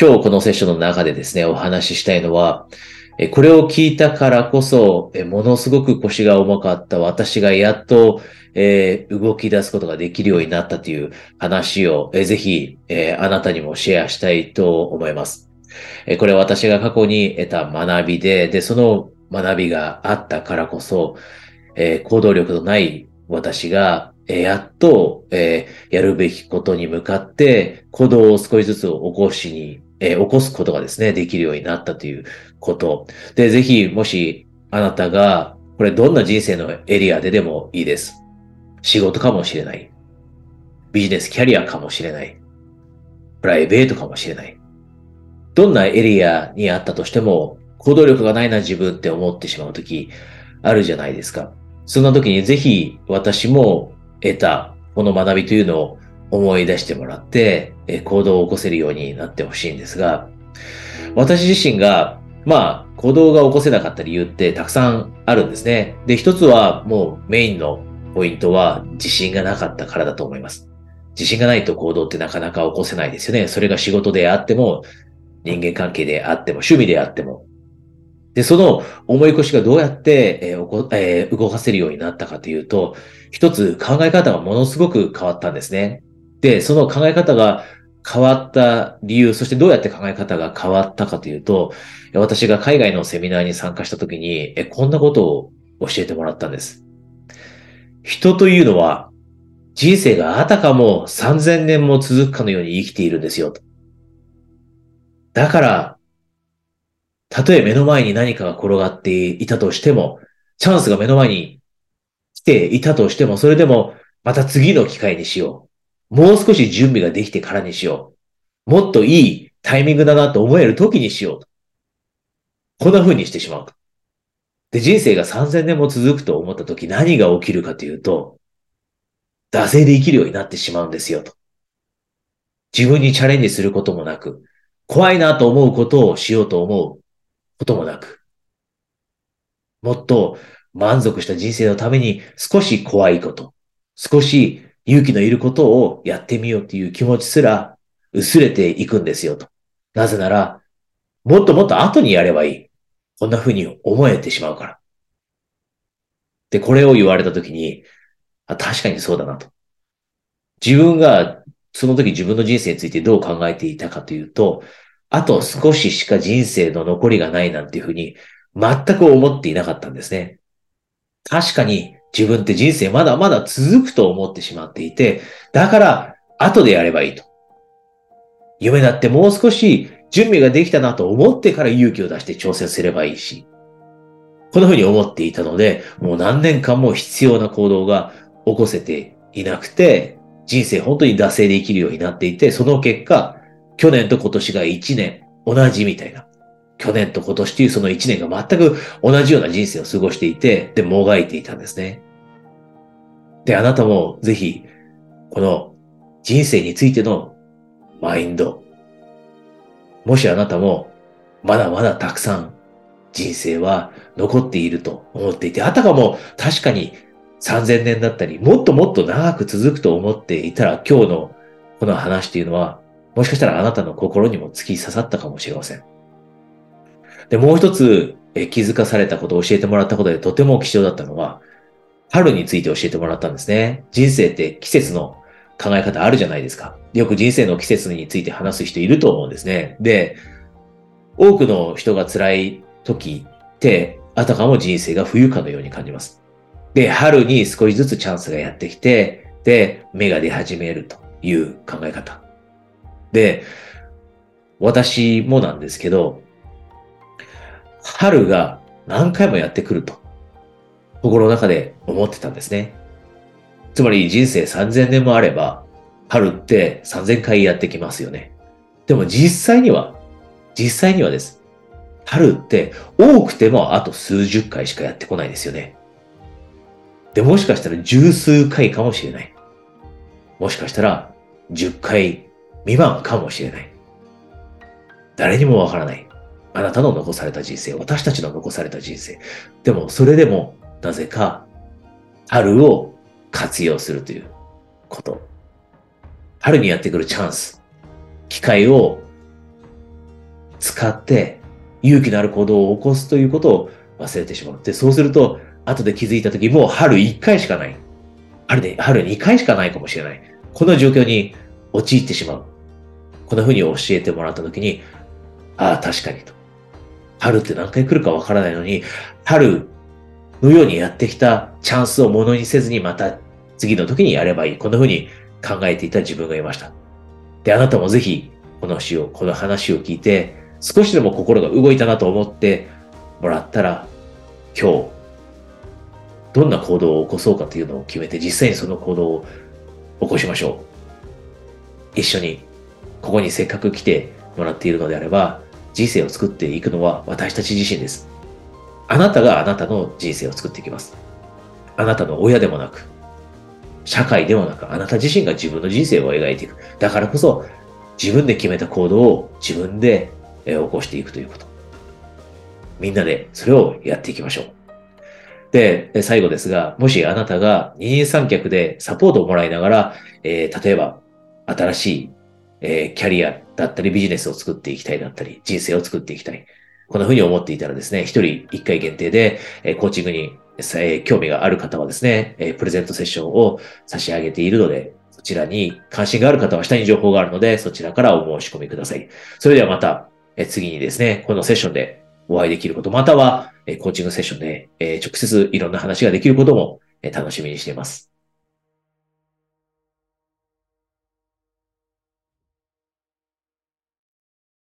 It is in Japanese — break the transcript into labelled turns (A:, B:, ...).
A: 今日このセッションの中でですね、お話ししたいのは、これを聞いたからこそ、ものすごく腰が重かった私がやっと、えー、動き出すことができるようになったという話を、えー、ぜひ、えー、あなたにもシェアしたいと思います。えこれは私が過去に得た学びで、で、その学びがあったからこそ、え行動力のない私が、えやっと、えやるべきことに向かって行動を少しずつ起こしに、え起こすことがですね、できるようになったということ。で、ぜひ、もしあなたが、これどんな人生のエリアででもいいです。仕事かもしれない。ビジネスキャリアかもしれない。プライベートかもしれない。どんなエリアにあったとしても、行動力がないな自分って思ってしまうとき、あるじゃないですか。そんな時にぜひ私も得たこの学びというのを思い出してもらって、行動を起こせるようになってほしいんですが、私自身が、まあ、行動が起こせなかった理由ってたくさんあるんですね。で、一つはもうメインのポイントは自信がなかったからだと思います。自信がないと行動ってなかなか起こせないですよね。それが仕事であっても、人間関係であっても、趣味であっても。で、その思い越しがどうやって、えーえー、動かせるようになったかというと、一つ考え方がものすごく変わったんですね。で、その考え方が変わった理由、そしてどうやって考え方が変わったかというと、私が海外のセミナーに参加した時に、えこんなことを教えてもらったんです。人というのは人生があたかも3000年も続くかのように生きているんですよ。だから、たとえ目の前に何かが転がっていたとしても、チャンスが目の前に来ていたとしても、それでもまた次の機会にしよう。もう少し準備ができてからにしよう。もっといいタイミングだなと思える時にしようと。こんな風にしてしまう。で、人生が3000年も続くと思った時何が起きるかというと、惰性で生きるようになってしまうんですよと。自分にチャレンジすることもなく、怖いなと思うことをしようと思うこともなく、もっと満足した人生のために少し怖いこと、少し勇気のいることをやってみようっていう気持ちすら薄れていくんですよと。なぜなら、もっともっと後にやればいい。こんな風に思えてしまうから。で、これを言われたときに、あ、確かにそうだなと。自分が、その時自分の人生についてどう考えていたかというと、あと少ししか人生の残りがないなんていうふうに全く思っていなかったんですね。確かに自分って人生まだまだ続くと思ってしまっていて、だから後でやればいいと。夢だってもう少し準備ができたなと思ってから勇気を出して挑戦すればいいし、こんな風に思っていたので、もう何年間も必要な行動が起こせていなくて、人生本当に惰性で生きるようになっていて、その結果、去年と今年が1年同じみたいな。去年と今年というその1年が全く同じような人生を過ごしていて、で、もがいていたんですね。で、あなたもぜひ、この人生についてのマインド、もしあなたもまだまだたくさん人生は残っていると思っていて、あたかも確かに3000年だったり、もっともっと長く続くと思っていたら、今日のこの話っていうのは、もしかしたらあなたの心にも突き刺さったかもしれません。で、もう一つ気づかされたこと教えてもらったことでとても貴重だったのは、春について教えてもらったんですね。人生って季節の考え方あるじゃないですか。よく人生の季節について話す人いると思うんですね。で、多くの人が辛い時って、あたかも人生が冬かのように感じます。で、春に少しずつチャンスがやってきて、で、芽が出始めるという考え方。で、私もなんですけど、春が何回もやってくると、心の中で思ってたんですね。つまり人生3000年もあれば、春って3000回やってきますよね。でも実際には、実際にはです。春って多くてもあと数十回しかやってこないですよね。で、もしかしたら十数回かもしれない。もしかしたら10回未満かもしれない。誰にもわからない。あなたの残された人生、私たちの残された人生。でも、それでも、なぜか、春を活用するということ。春にやってくるチャンス、機会を使って勇気のある行動を起こすということを忘れてしまう。で、そうすると、後で気づいた時もう春1回しかない。春で、春2回しかないかもしれない。この状況に陥ってしまう。こんな風に教えてもらった時に、ああ、確かにと。春って何回来るかわからないのに、春のようにやってきたチャンスをものにせずにまた次の時にやればいい。こんな風に考えていた自分がいました。で、あなたもぜひ、この詩を、この話を聞いて、少しでも心が動いたなと思ってもらったら、今日、どんな行動を起こそうかというのを決めて、実際にその行動を起こしましょう。一緒に、ここにせっかく来てもらっているのであれば、人生を作っていくのは私たち自身です。あなたがあなたの人生を作っていきます。あなたの親でもなく、社会でもなく、あなた自身が自分の人生を描いていく。だからこそ、自分で決めた行動を自分で起こしていくということ。みんなでそれをやっていきましょう。で、最後ですが、もしあなたが二人三脚でサポートをもらいながら、えー、例えば新しい、えー、キャリアだったりビジネスを作っていきたいだったり、人生を作っていきたい。こんな風に思っていたらですね、一人一回限定で、え、コーチングにえ興味がある方はですね、えプレゼントセッションを差し上げているので、そちらに関心がある方は下に情報があるので、そちらからお申し込みください。それではまた、え次にですね、このセッションでお会いできること、または、えコーチングセッションで、え直接いろんな話ができることも、え楽しみにしています。